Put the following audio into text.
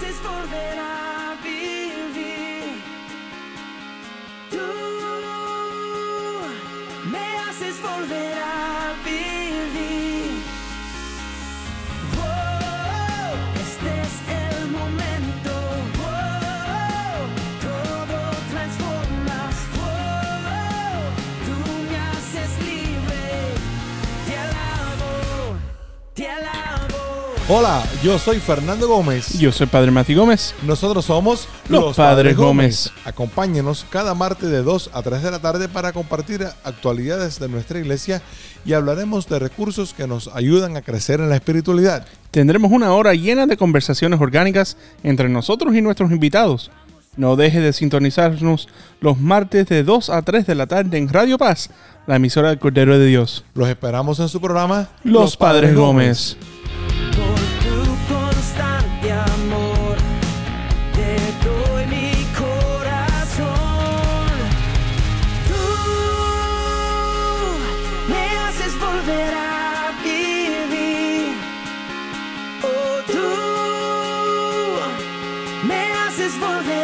gracias por ver a vivir. Tú me haces volver a vivir. Hola, yo soy Fernando Gómez. Yo soy Padre Mati Gómez. Nosotros somos Los Padres Gómez. Acompáñenos cada martes de 2 a 3 de la tarde para compartir actualidades de nuestra iglesia y hablaremos de recursos que nos ayudan a crecer en la espiritualidad. Tendremos una hora llena de conversaciones orgánicas entre nosotros y nuestros invitados. No deje de sintonizarnos los martes de 2 a 3 de la tarde en Radio Paz, la emisora del Cordero de Dios. Los esperamos en su programa Los, Padres, Gómez. Oh, tú me haces volver